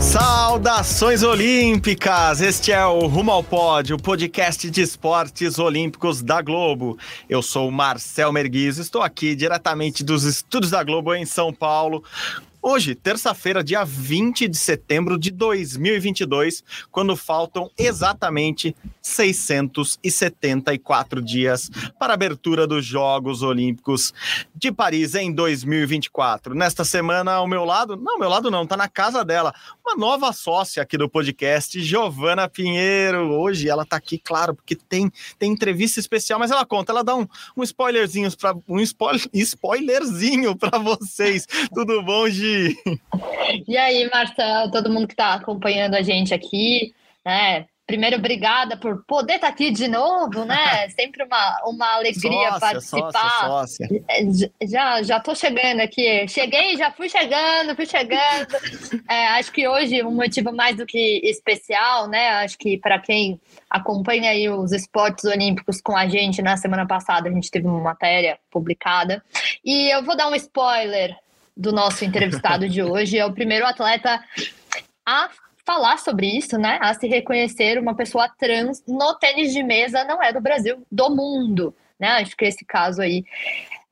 Saudações olímpicas! Este é o Rumo ao Pódio, o podcast de esportes olímpicos da Globo. Eu sou o Marcel Merguiz, estou aqui diretamente dos estúdios da Globo em São Paulo Hoje, terça-feira, dia 20 de setembro de 2022, quando faltam exatamente 674 dias para a abertura dos Jogos Olímpicos de Paris em 2024. Nesta semana, ao meu lado, não, ao meu lado não, tá na casa dela, uma nova sócia aqui do podcast, Giovana Pinheiro. Hoje ela tá aqui, claro, porque tem, tem entrevista especial, mas ela conta, ela dá um, um spoilerzinho para um spoiler, spoilerzinho para vocês. Tudo bom, Gi? E aí, Marcelo, todo mundo que está acompanhando a gente aqui, né? Primeiro, obrigada por poder estar tá aqui de novo, né? Sempre uma, uma alegria sócia, participar. Sócia, sócia. É, já já tô chegando aqui. Cheguei, já fui chegando, fui chegando. É, acho que hoje um motivo mais do que especial, né? Acho que para quem acompanha aí os esportes olímpicos com a gente na semana passada, a gente teve uma matéria publicada. E eu vou dar um spoiler do nosso entrevistado de hoje. É o primeiro atleta a falar sobre isso, né? A se reconhecer uma pessoa trans no tênis de mesa, não é do Brasil, do mundo, né? Acho que esse caso aí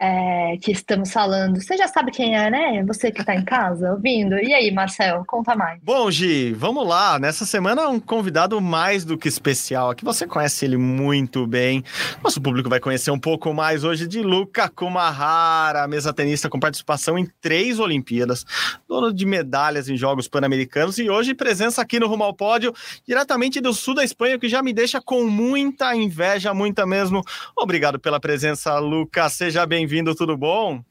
é, que estamos falando. Você já sabe quem é, né? Você que está em casa ouvindo. E aí, Marcel, conta mais. Bom, Gi, vamos lá. Nessa semana, um convidado mais do que especial. Aqui você conhece ele muito bem. Nosso público vai conhecer um pouco mais hoje de Luca Kumahara, mesa tenista com participação em três Olimpíadas, dono de medalhas em Jogos Pan-Americanos e hoje presença aqui no Rumo ao Pódio, diretamente do sul da Espanha, que já me deixa com muita inveja, muita mesmo. Obrigado pela presença, Luca. Seja bem bem-vindo, tudo bom?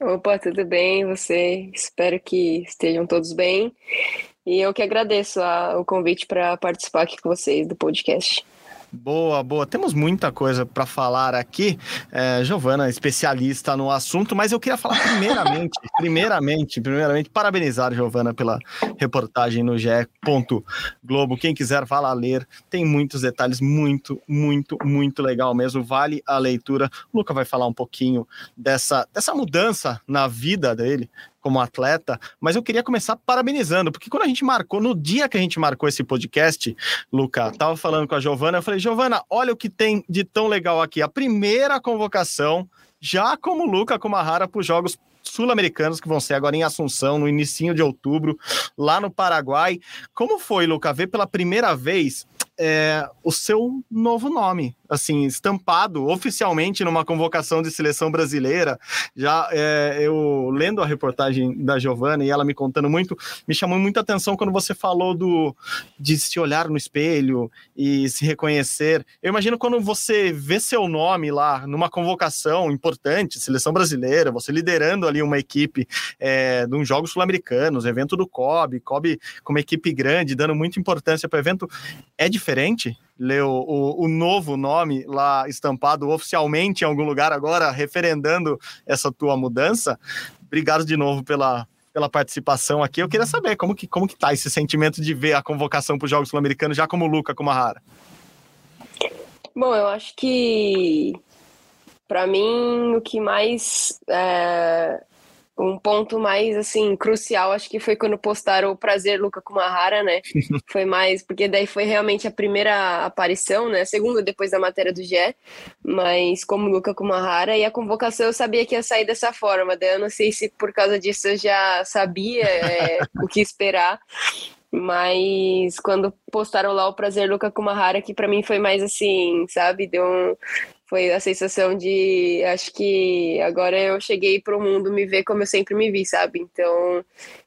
Opa, tudo bem? Você? Espero que estejam todos bem. E eu que agradeço a, o convite para participar aqui com vocês do podcast. Boa, boa. Temos muita coisa para falar aqui. É, Giovana, especialista no assunto, mas eu queria falar primeiramente, primeiramente, primeiramente, parabenizar Giovana pela reportagem no GE. Globo. Quem quiser, vá lá ler. Tem muitos detalhes, muito, muito, muito legal mesmo. Vale a leitura. O Luca vai falar um pouquinho dessa, dessa mudança na vida dele, como atleta, mas eu queria começar parabenizando, porque quando a gente marcou, no dia que a gente marcou esse podcast, Luca, tava falando com a Giovana, eu falei, Giovana, olha o que tem de tão legal aqui. A primeira convocação, já como Luca Kumahara para os Jogos sul-americanos que vão ser agora em Assunção, no início de outubro, lá no Paraguai. Como foi, Luca, ver pela primeira vez é, o seu novo nome, assim, estampado oficialmente numa convocação de seleção brasileira. Já é, eu lendo a reportagem da Giovana e ela me contando muito, me chamou muita atenção quando você falou do de se olhar no espelho e se reconhecer. Eu imagino quando você vê seu nome lá numa convocação importante, seleção brasileira, você liderando ali uma equipe é, de uns Jogos Sul-Americanos, evento do COB, COB com uma equipe grande, dando muita importância para o evento. É diferente diferente ler o, o, novo nome lá estampado oficialmente em algum lugar agora, referendando essa tua mudança. Obrigado de novo pela, pela participação aqui. Eu queria saber como que, como que tá esse sentimento de ver a convocação para os Jogos Sul-Americanos já como Luca, como a Rara. Bom, eu acho que para mim o que mais é, um ponto mais assim crucial acho que foi quando postaram o prazer Luca Kumahara, né? foi mais porque daí foi realmente a primeira aparição, né? A segunda depois da matéria do Gé, mas como Luca Kumahara e a convocação eu sabia que ia sair dessa forma. Daí eu não sei se por causa disso eu já sabia é, o que esperar. Mas quando postaram lá o prazer Luca Kumahara, que para mim foi mais assim, sabe? Deu um, foi a sensação de acho que agora eu cheguei para o mundo me ver como eu sempre me vi, sabe? Então,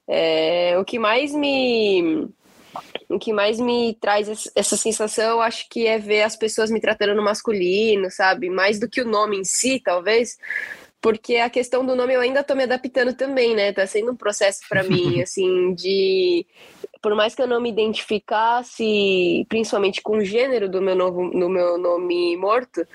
é, o que mais me o que mais me traz essa sensação, acho que é ver as pessoas me tratando no masculino, sabe? Mais do que o nome em si, talvez, porque a questão do nome eu ainda tô me adaptando também, né? Tá sendo um processo para mim, assim, de por mais que eu não me identificasse, principalmente com o gênero do meu, novo, do meu nome morto,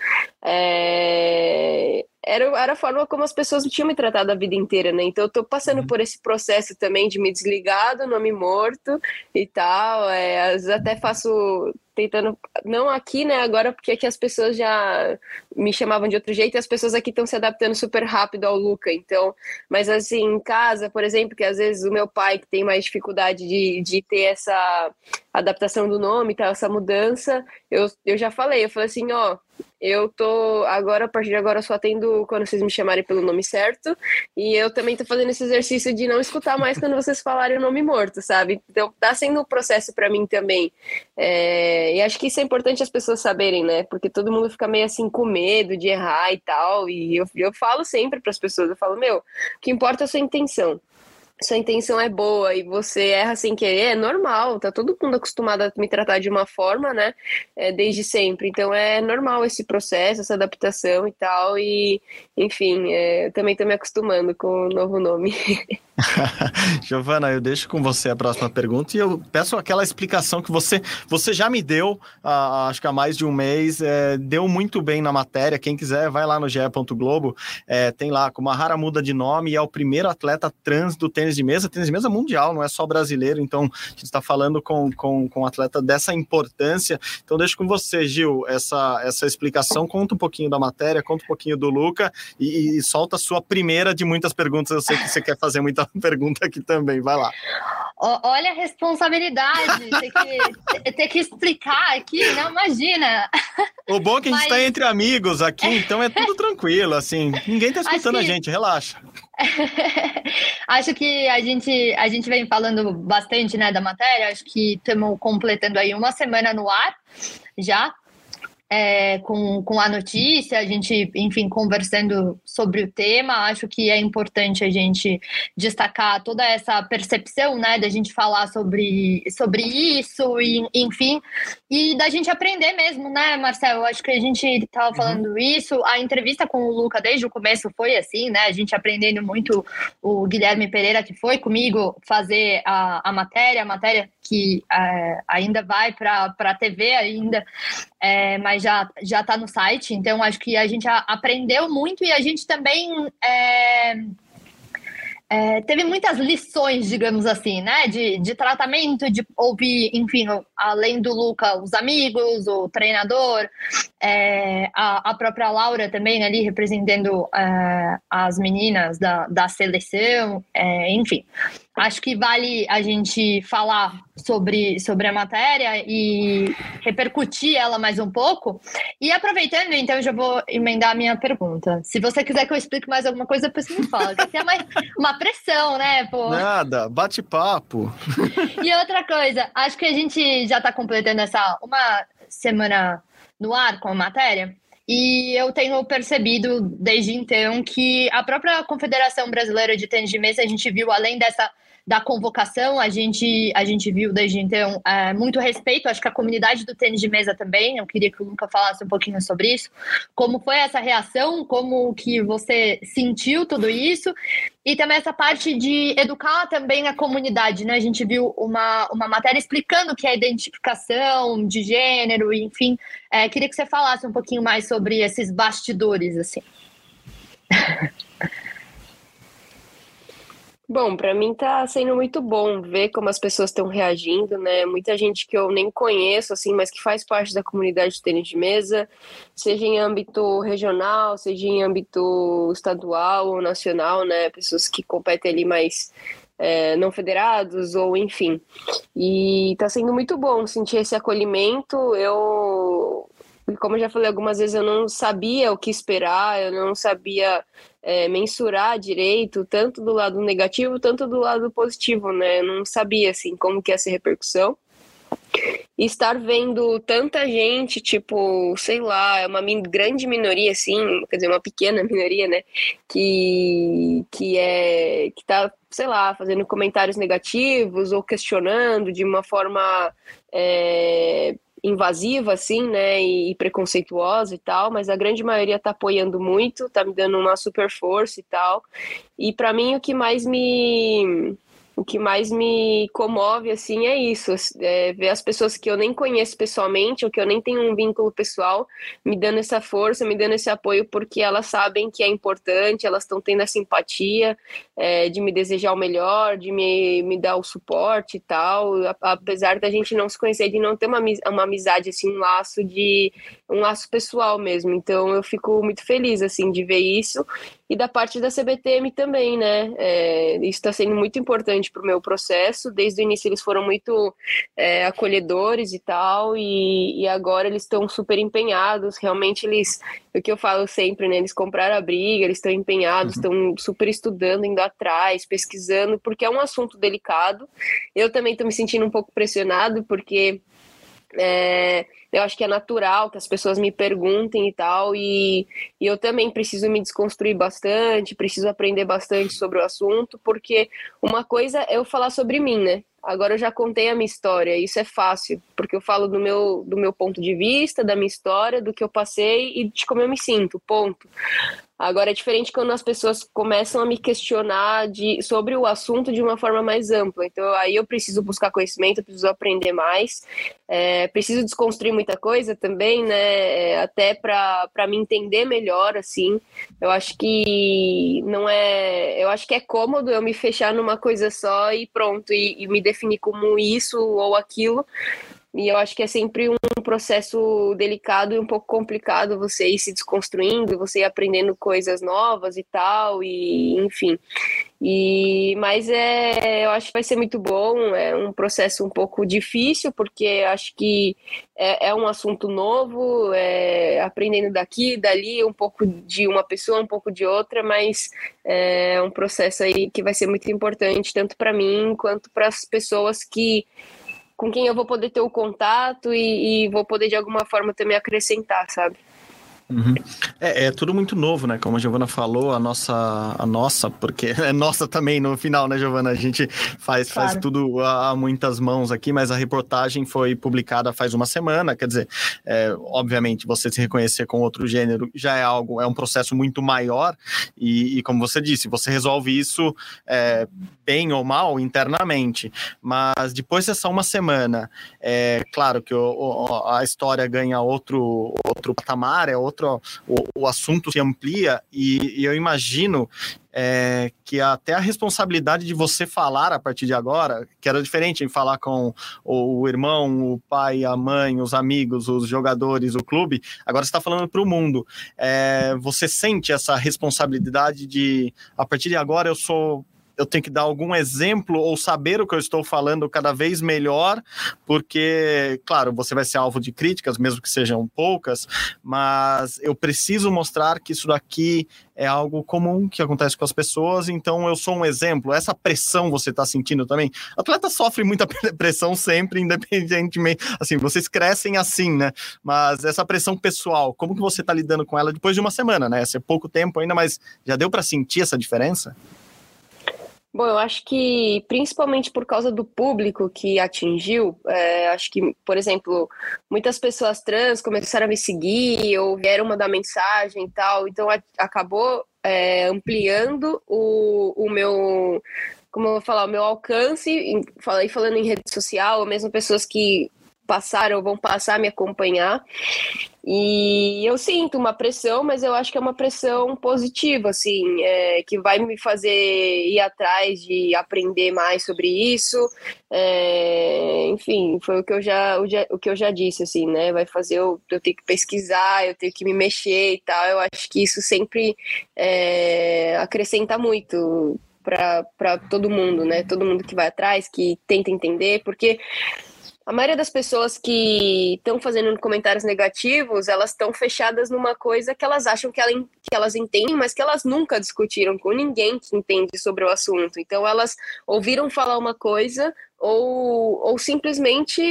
é, era, era a forma como as pessoas tinham me tratado a vida inteira, né? Então eu tô passando uhum. por esse processo também de me desligar do nome morto e tal. É, às vezes até faço tentando, não aqui, né, agora porque aqui as pessoas já me chamavam de outro jeito e as pessoas aqui estão se adaptando super rápido ao Luca, então, mas assim, em casa, por exemplo, que às vezes o meu pai que tem mais dificuldade de, de ter essa adaptação do nome, tá, essa mudança, eu, eu já falei, eu falei assim, ó, eu tô agora, a partir de agora, só atendo quando vocês me chamarem pelo nome certo. E eu também tô fazendo esse exercício de não escutar mais quando vocês falarem o nome morto, sabe? Então tá sendo um processo para mim também. É, e acho que isso é importante as pessoas saberem, né? Porque todo mundo fica meio assim com medo de errar e tal. E eu, eu falo sempre para as pessoas, eu falo, meu, o que importa é a sua intenção sua intenção é boa e você erra sem querer, é normal, tá todo mundo acostumado a me tratar de uma forma, né, é, desde sempre, então é normal esse processo, essa adaptação e tal, e enfim, é, também tô me acostumando com o novo nome. Giovana, eu deixo com você a próxima pergunta e eu peço aquela explicação que você, você já me deu, uh, acho que há mais de um mês, é, deu muito bem na matéria. Quem quiser, vai lá no GE. Globo, é, tem lá como a Rara muda de nome e é o primeiro atleta trans do tênis de mesa, tênis de mesa mundial, não é só brasileiro. Então, a gente está falando com, com, com um atleta dessa importância. Então, deixo com você, Gil, essa, essa explicação. Conta um pouquinho da matéria, conta um pouquinho do Luca e, e solta a sua primeira de muitas perguntas. Eu sei que você quer fazer muita pergunta aqui também, vai lá. Olha a responsabilidade, ter que, ter que explicar aqui, não imagina. O bom é que a gente está Mas... entre amigos aqui, então é tudo tranquilo, assim, ninguém está escutando que... a gente, relaxa. acho que a gente, a gente vem falando bastante né, da matéria, acho que estamos completando aí uma semana no ar já, é, com, com a notícia, a gente, enfim, conversando sobre o tema. Acho que é importante a gente destacar toda essa percepção, né, da gente falar sobre, sobre isso, e, enfim, e da gente aprender mesmo, né, Marcelo? Acho que a gente estava uhum. falando uhum. isso. A entrevista com o Luca desde o começo foi assim, né? A gente aprendendo muito o Guilherme Pereira, que foi comigo fazer a, a matéria, a matéria que é, ainda vai para a TV ainda, é, mas já já está no site. Então acho que a gente aprendeu muito e a gente também é, é, teve muitas lições, digamos assim, né? De, de tratamento, de ouvir, enfim, além do Luca, os amigos, o treinador, é, a, a, própria Laura também ali representando é, as meninas da, da seleção, é, enfim acho que vale a gente falar sobre, sobre a matéria e repercutir ela mais um pouco. E aproveitando, então, eu já vou emendar a minha pergunta. Se você quiser que eu explique mais alguma coisa, depois me fala. Que tem uma, uma pressão, né? Pô? Nada, bate-papo. E outra coisa, acho que a gente já está completando essa uma semana no ar com a matéria. E eu tenho percebido desde então que a própria Confederação Brasileira de Tênis de Mesa, a gente viu além dessa da convocação, a gente, a gente viu desde então é, muito respeito, acho que a comunidade do tênis de mesa também, eu queria que o Luca falasse um pouquinho sobre isso, como foi essa reação, como que você sentiu tudo isso, e também essa parte de educar também a comunidade, né, a gente viu uma, uma matéria explicando o que é identificação de gênero, enfim, é, queria que você falasse um pouquinho mais sobre esses bastidores, assim. Bom, para mim tá sendo muito bom ver como as pessoas estão reagindo, né? Muita gente que eu nem conheço, assim, mas que faz parte da comunidade de tênis de mesa, seja em âmbito regional, seja em âmbito estadual ou nacional, né? Pessoas que competem ali mais é, não federados, ou enfim. E tá sendo muito bom sentir esse acolhimento. Eu como eu já falei algumas vezes, eu não sabia o que esperar, eu não sabia é, mensurar direito, tanto do lado negativo, tanto do lado positivo, né? Eu não sabia, assim, como que ia ser repercussão. E estar vendo tanta gente, tipo, sei lá, é uma grande minoria, assim, quer dizer, uma pequena minoria, né? Que, que é. que tá, sei lá, fazendo comentários negativos ou questionando de uma forma. É, invasiva, assim, né, e, preconceituosa e tal, mas a grande maioria tá apoiando muito, tá me dando uma super força e tal. E para mim o que mais me o que mais me comove, assim, é isso. É ver as pessoas que eu nem conheço pessoalmente, ou que eu nem tenho um vínculo pessoal, me dando essa força, me dando esse apoio, porque elas sabem que é importante, elas estão tendo essa empatia é, de me desejar o melhor, de me, me dar o suporte e tal. Apesar da gente não se conhecer, de não ter uma, uma amizade, assim, um laço de... um laço pessoal mesmo. Então, eu fico muito feliz, assim, de ver isso e da parte da CBTM também, né? É, isso está sendo muito importante para o meu processo. Desde o início eles foram muito é, acolhedores e tal, e, e agora eles estão super empenhados. Realmente eles, o que eu falo sempre, né? Eles compraram a briga, eles estão empenhados, estão uhum. super estudando, indo atrás, pesquisando, porque é um assunto delicado. Eu também estou me sentindo um pouco pressionado, porque é, eu acho que é natural que as pessoas me perguntem e tal, e, e, eu também preciso me desconstruir bastante, preciso aprender bastante sobre o assunto, porque uma coisa é eu falar sobre mim, né? Agora eu já contei a minha história, isso é fácil, porque eu falo do meu, do meu ponto de vista, da minha história, do que eu passei e de como eu me sinto, ponto. Agora é diferente quando as pessoas começam a me questionar de, sobre o assunto de uma forma mais ampla. Então aí eu preciso buscar conhecimento, preciso aprender mais, é, preciso desconstruir muita coisa também, né? É, até para me entender melhor, assim. Eu acho que não é. Eu acho que é cômodo eu me fechar numa coisa só e pronto, e, e me definir como isso ou aquilo. E eu acho que é sempre um processo delicado e um pouco complicado você ir se desconstruindo, você ir aprendendo coisas novas e tal, e enfim. E mas é, eu acho que vai ser muito bom, é um processo um pouco difícil, porque acho que é, é um assunto novo, é, aprendendo daqui, dali, um pouco de uma pessoa, um pouco de outra, mas é um processo aí que vai ser muito importante, tanto para mim quanto para as pessoas que com quem eu vou poder ter o contato e, e vou poder de alguma forma também acrescentar, sabe? Uhum. É, é, tudo muito novo, né? Como a Giovana falou, a nossa, a nossa, porque é nossa também no final, né, Giovana? A gente faz, claro. faz tudo a, a, muitas mãos aqui, mas a reportagem foi publicada faz uma semana. Quer dizer, é, obviamente, você se reconhecer com outro gênero já é algo, é um processo muito maior. E, e como você disse, você resolve isso é, bem ou mal internamente. Mas depois dessa uma semana, é claro que o, o, a história ganha outro, outro patamar, é outro o, o assunto se amplia e, e eu imagino é, que até a responsabilidade de você falar a partir de agora, que era diferente em falar com o, o irmão, o pai, a mãe, os amigos, os jogadores, o clube, agora está falando para o mundo. É, você sente essa responsabilidade de, a partir de agora, eu sou eu tenho que dar algum exemplo ou saber o que eu estou falando cada vez melhor, porque, claro, você vai ser alvo de críticas, mesmo que sejam poucas, mas eu preciso mostrar que isso daqui é algo comum que acontece com as pessoas, então eu sou um exemplo. Essa pressão você está sentindo também? Atleta sofre muita pressão sempre, independentemente. Assim, vocês crescem assim, né? Mas essa pressão pessoal, como que você está lidando com ela depois de uma semana, né? Esse é pouco tempo ainda, mas já deu para sentir essa diferença? Bom, eu acho que principalmente por causa do público que atingiu, é, acho que, por exemplo, muitas pessoas trans começaram a me seguir ou vieram mandar mensagem e tal, então a, acabou é, ampliando o, o meu, como eu vou falar, o meu alcance, falei falando em rede social, ou mesmo pessoas que passaram, vão passar a me acompanhar. E eu sinto uma pressão, mas eu acho que é uma pressão positiva, assim, é, que vai me fazer ir atrás de aprender mais sobre isso. É, enfim, foi o que eu já, o, que eu já disse, assim, né? Vai fazer eu, eu ter que pesquisar, eu ter que me mexer e tal. Eu acho que isso sempre é, acrescenta muito para todo mundo, né? Todo mundo que vai atrás, que tenta entender, porque a maioria das pessoas que estão fazendo comentários negativos, elas estão fechadas numa coisa que elas acham que, ela, que elas entendem, mas que elas nunca discutiram com ninguém que entende sobre o assunto. Então, elas ouviram falar uma coisa ou, ou simplesmente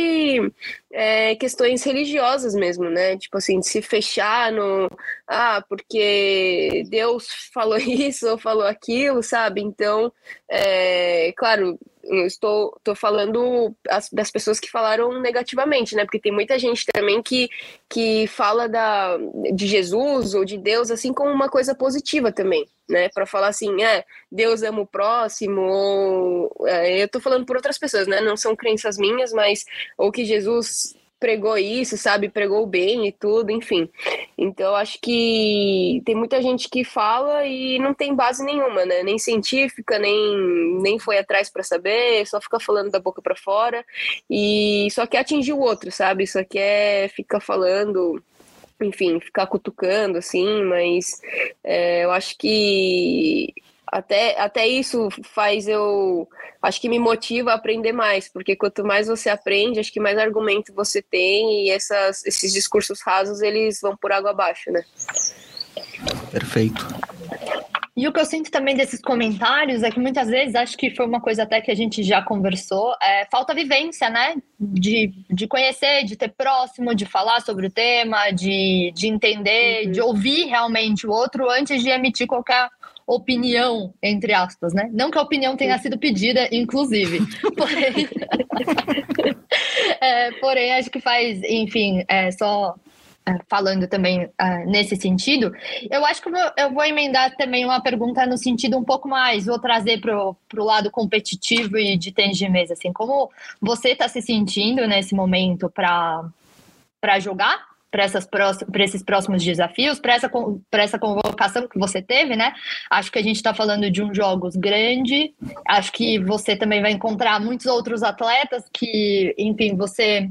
é, questões religiosas mesmo, né? Tipo assim, de se fechar no. Ah, porque Deus falou isso ou falou aquilo, sabe? Então, é, claro estou, estou falando as, das pessoas que falaram negativamente, né? Porque tem muita gente também que, que fala da, de Jesus ou de Deus assim como uma coisa positiva também, né? Para falar assim, é, Deus ama o próximo, ou é, eu estou falando por outras pessoas, né? Não são crenças minhas, mas ou que Jesus pregou isso, sabe? Pregou bem e tudo, enfim. Então, acho que tem muita gente que fala e não tem base nenhuma, né? Nem científica, nem, nem foi atrás para saber, só fica falando da boca para fora e só quer atingir o outro, sabe? Só quer ficar falando enfim, ficar cutucando, assim, mas é, eu acho que até, até isso faz eu. Acho que me motiva a aprender mais, porque quanto mais você aprende, acho que mais argumento você tem e essas, esses discursos rasos eles vão por água abaixo, né? Perfeito. E o que eu sinto também desses comentários é que muitas vezes, acho que foi uma coisa até que a gente já conversou, é falta vivência, né? De, de conhecer, de ter próximo, de falar sobre o tema, de, de entender, uhum. de ouvir realmente o outro antes de emitir qualquer opinião, entre aspas, né? Não que a opinião tenha sido pedida, inclusive. Porém, é, porém acho que faz, enfim, é, só é, falando também é, nesse sentido, eu acho que eu vou emendar também uma pergunta no sentido um pouco mais, vou trazer para o lado competitivo e de tênis de mesa, assim, como você está se sentindo nesse momento para jogar para esses próximos desafios, para essa, essa convocação que você teve, né? Acho que a gente está falando de um jogos grande. Acho que você também vai encontrar muitos outros atletas que, enfim, você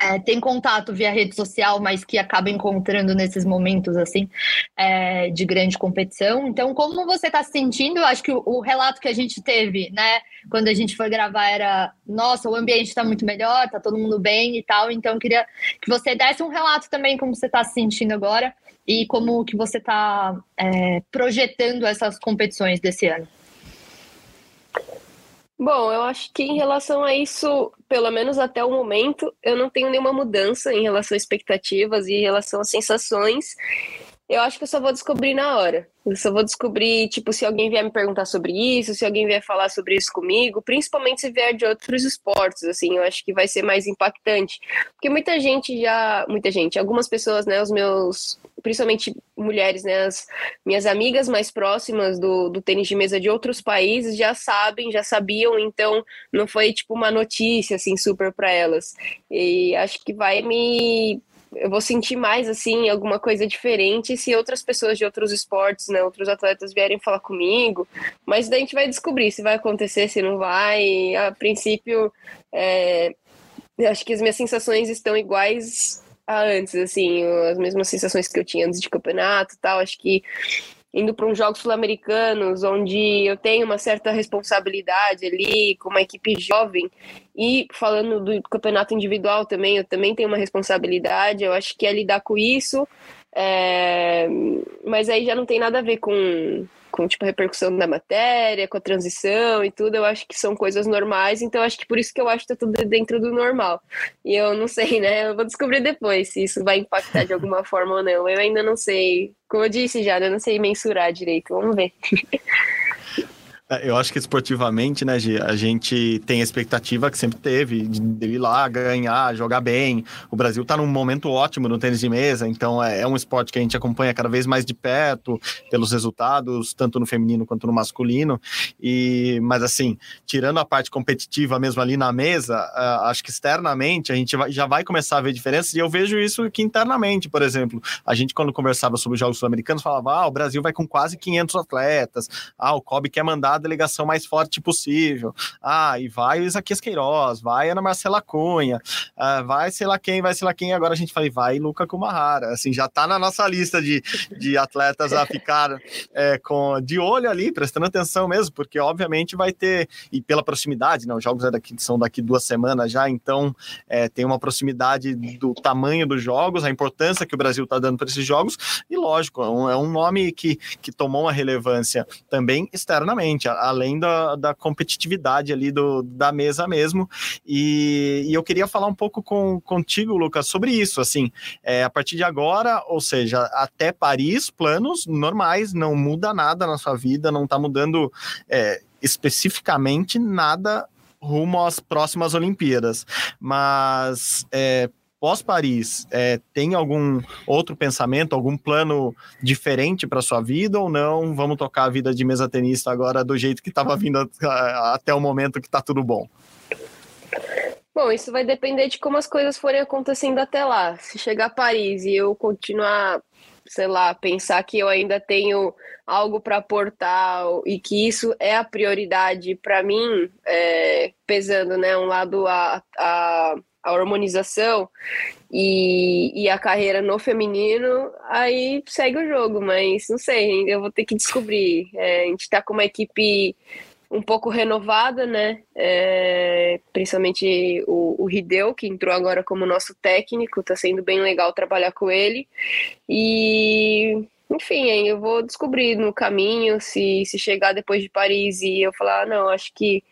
é, tem contato via rede social, mas que acaba encontrando nesses momentos assim é, de grande competição. Então, como você está se sentindo? Eu acho que o, o, relato que a gente teve, né, quando a gente foi gravar era, nossa, o ambiente está muito melhor, está todo mundo bem e tal. Então, queria que você desse um relato também como você está se sentindo agora e como que você está é, projetando essas competições desse ano. Bom, eu acho que em relação a isso, pelo menos até o momento, eu não tenho nenhuma mudança em relação a expectativas e em relação a sensações. Eu acho que eu só vou descobrir na hora. Eu só vou descobrir, tipo, se alguém vier me perguntar sobre isso, se alguém vier falar sobre isso comigo, principalmente se vier de outros esportes, assim, eu acho que vai ser mais impactante. Porque muita gente já. Muita gente, algumas pessoas, né, os meus principalmente mulheres, né, as minhas amigas mais próximas do, do tênis de mesa de outros países já sabem, já sabiam, então não foi tipo uma notícia assim super para elas. E acho que vai me eu vou sentir mais assim alguma coisa diferente se outras pessoas de outros esportes, né, outros atletas vierem falar comigo. Mas daí a gente vai descobrir se vai acontecer, se não vai. A princípio, é, acho que as minhas sensações estão iguais a antes, assim, as mesmas sensações que eu tinha antes de campeonato, tal. Acho que indo para uns jogos sul-americanos, onde eu tenho uma certa responsabilidade ali com uma equipe jovem, e falando do campeonato individual também, eu também tenho uma responsabilidade, eu acho que é lidar com isso, é... mas aí já não tem nada a ver com com tipo a repercussão da matéria, com a transição e tudo, eu acho que são coisas normais, então acho que por isso que eu acho que tá tudo dentro do normal. E eu não sei, né? Eu vou descobrir depois se isso vai impactar de alguma forma ou não. Eu ainda não sei. Como eu disse já, eu não sei mensurar direito. Vamos ver. É, eu acho que esportivamente, né, Gi, a gente tem a expectativa que sempre teve de ir lá ganhar, jogar bem. O Brasil está num momento ótimo no tênis de mesa, então é, é, um esporte que a gente acompanha cada vez mais de perto pelos resultados, tanto no feminino quanto no masculino. E, mas assim, tirando a parte competitiva mesmo ali na mesa, acho que externamente a gente já vai começar a ver diferenças e eu vejo isso aqui internamente, por exemplo. A gente quando conversava sobre os Jogos Sul-Americanos falava, ah, o Brasil vai com quase 500 atletas, ah, o Kobe quer mandar a delegação mais forte possível. Ah, e vai o Isaquias Queiroz, vai Ana Marcela Cunha, ah, vai sei lá quem, vai sei lá quem. Agora a gente fala, vai Luca Kumahara. Assim, já tá na nossa lista de, de atletas a ficar é, com, de olho ali, prestando atenção mesmo, porque obviamente vai ter, e pela proximidade, né, os jogos é daqui, são daqui duas semanas já, então é, tem uma proximidade do tamanho dos jogos, a importância que o Brasil está dando para esses jogos, e lógico, é um, é um nome que, que tomou uma relevância também externamente além da, da competitividade ali do, da mesa mesmo. E, e eu queria falar um pouco com, contigo, Lucas, sobre isso. Assim, é, a partir de agora, ou seja, até Paris, planos normais, não muda nada na sua vida, não está mudando. É, especificamente nada rumo às próximas Olimpíadas. Mas é, pós-Paris, é, tem algum outro pensamento, algum plano diferente para sua vida ou não? Vamos tocar a vida de mesa tenista agora do jeito que estava vindo até o momento que está tudo bom? Bom, isso vai depender de como as coisas forem acontecendo até lá. Se chegar a Paris e eu continuar, sei lá, pensar que eu ainda tenho algo para aportar e que isso é a prioridade para mim, é, pesando, né, um lado a, a a hormonização e, e a carreira no feminino, aí segue o jogo, mas não sei, eu vou ter que descobrir. É, a gente está com uma equipe um pouco renovada, né? É, principalmente o, o que entrou agora como nosso técnico, está sendo bem legal trabalhar com ele. E enfim, eu vou descobrir no caminho se, se chegar depois de Paris e eu falar, ah, não, acho que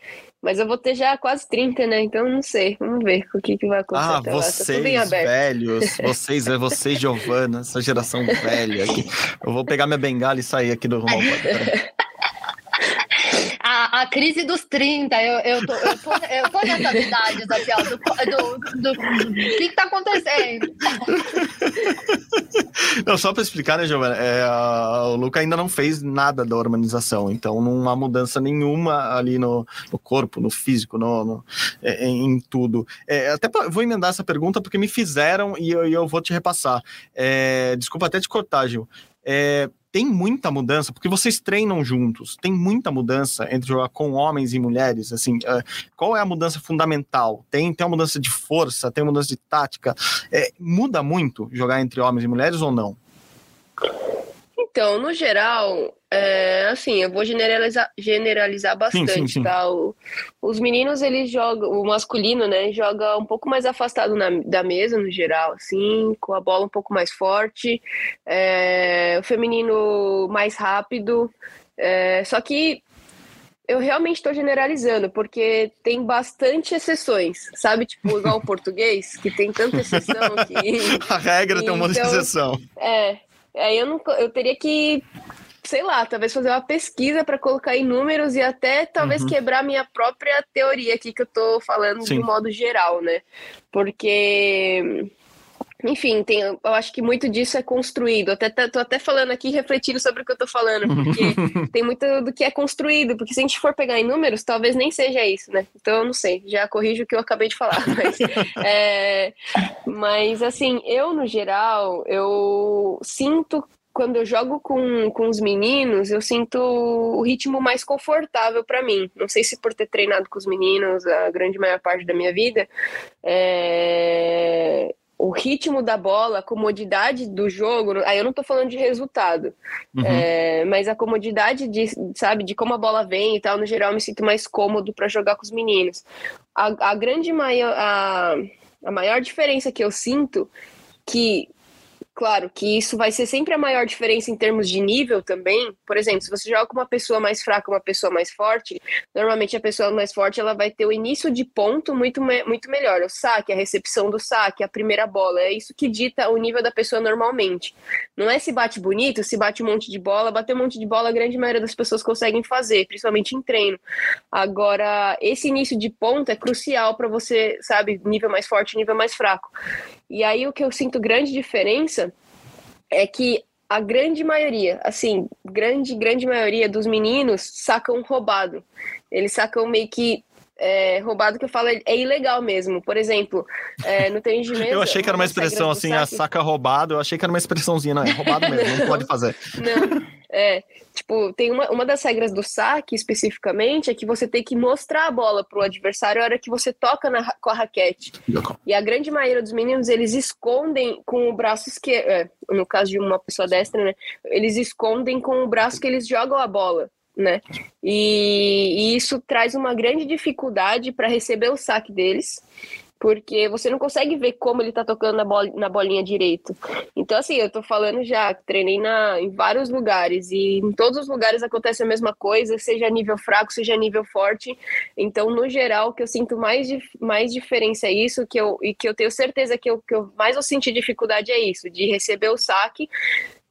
mas eu vou ter já quase 30, né? Então não sei. Vamos ver o que, que vai acontecer. Ah, tá vocês velhos, vocês, é vocês, Giovana, essa geração velha aqui. Eu vou pegar minha bengala e sair aqui do rumo a, crise dos 30, eu, eu, tô, eu, tô, eu tô nessas idades aqui, ó, do, do, do, do que, que tá acontecendo? Não, só para explicar, né, Giovana, é, o Luca ainda não fez nada da hormonização, então não há mudança nenhuma ali no, no corpo, no físico, no, no é, em tudo. É, até pra, vou emendar essa pergunta porque me fizeram e eu, eu vou te repassar. É, desculpa até te cortar, Gil. É, tem muita mudança, porque vocês treinam juntos, tem muita mudança entre jogar com homens e mulheres, assim, uh, qual é a mudança fundamental? Tem, tem uma mudança de força, tem uma mudança de tática, é, muda muito jogar entre homens e mulheres ou não? Então, no geral, é, assim, eu vou generalizar, generalizar bastante, sim, sim, sim. tá? O, os meninos, eles jogam, o masculino, né, joga um pouco mais afastado na, da mesa, no geral, assim, com a bola um pouco mais forte, é, o feminino mais rápido, é, só que eu realmente estou generalizando, porque tem bastante exceções, sabe? Tipo, igual o português, que tem tanta exceção que... A regra tem um monte de então, exceção. É, Aí eu, não, eu teria que, sei lá, talvez fazer uma pesquisa para colocar em números e até talvez uhum. quebrar minha própria teoria aqui que eu tô falando Sim. de modo geral, né? Porque enfim, tem, eu acho que muito disso é construído. Até tô até falando aqui, refletindo sobre o que eu tô falando, porque tem muito do que é construído, porque se a gente for pegar em números, talvez nem seja isso, né? Então eu não sei, já corrijo o que eu acabei de falar. Mas, é, mas assim, eu no geral, eu sinto quando eu jogo com, com os meninos, eu sinto o ritmo mais confortável para mim. Não sei se por ter treinado com os meninos a grande maior parte da minha vida, é o ritmo da bola, a comodidade do jogo, aí eu não tô falando de resultado, uhum. é, mas a comodidade de, sabe, de como a bola vem e tal, no geral, eu me sinto mais cômodo para jogar com os meninos. A, a grande maior, a, a maior diferença que eu sinto que Claro que isso vai ser sempre a maior diferença em termos de nível também. Por exemplo, se você joga com uma pessoa mais fraca uma pessoa mais forte, normalmente a pessoa mais forte ela vai ter o início de ponto muito, muito melhor. O saque, a recepção do saque, a primeira bola. É isso que dita o nível da pessoa normalmente. Não é se bate bonito, se bate um monte de bola. Bater um monte de bola, a grande maioria das pessoas conseguem fazer, principalmente em treino. Agora, esse início de ponto é crucial para você, sabe, nível mais forte, nível mais fraco. E aí o que eu sinto grande diferença é que a grande maioria, assim, grande, grande maioria dos meninos sacam roubado. Eles sacam meio que é, roubado que eu falo é ilegal mesmo. Por exemplo, é, no tênis de mesa... Eu achei que era uma expressão assim, a saca roubado, eu achei que era uma expressãozinha, não, é roubado mesmo, não pode fazer. Não, é, tipo, tem uma, uma das regras do saque, especificamente, é que você tem que mostrar a bola pro adversário a hora que você toca na, com a raquete. E a grande maioria dos meninos, eles escondem com o braço esquerdo, é, no caso de uma pessoa destra, né, eles escondem com o braço que eles jogam a bola. Né? E, e isso traz uma grande dificuldade para receber o saque deles porque você não consegue ver como ele tá tocando na, bol na bolinha direito. Então, assim, eu tô falando já, treinei na, em vários lugares, e em todos os lugares acontece a mesma coisa, seja nível fraco, seja nível forte. Então, no geral, o que eu sinto mais, mais diferença é isso, que eu, e que eu tenho certeza que eu, que eu mais vou sentir dificuldade é isso, de receber o saque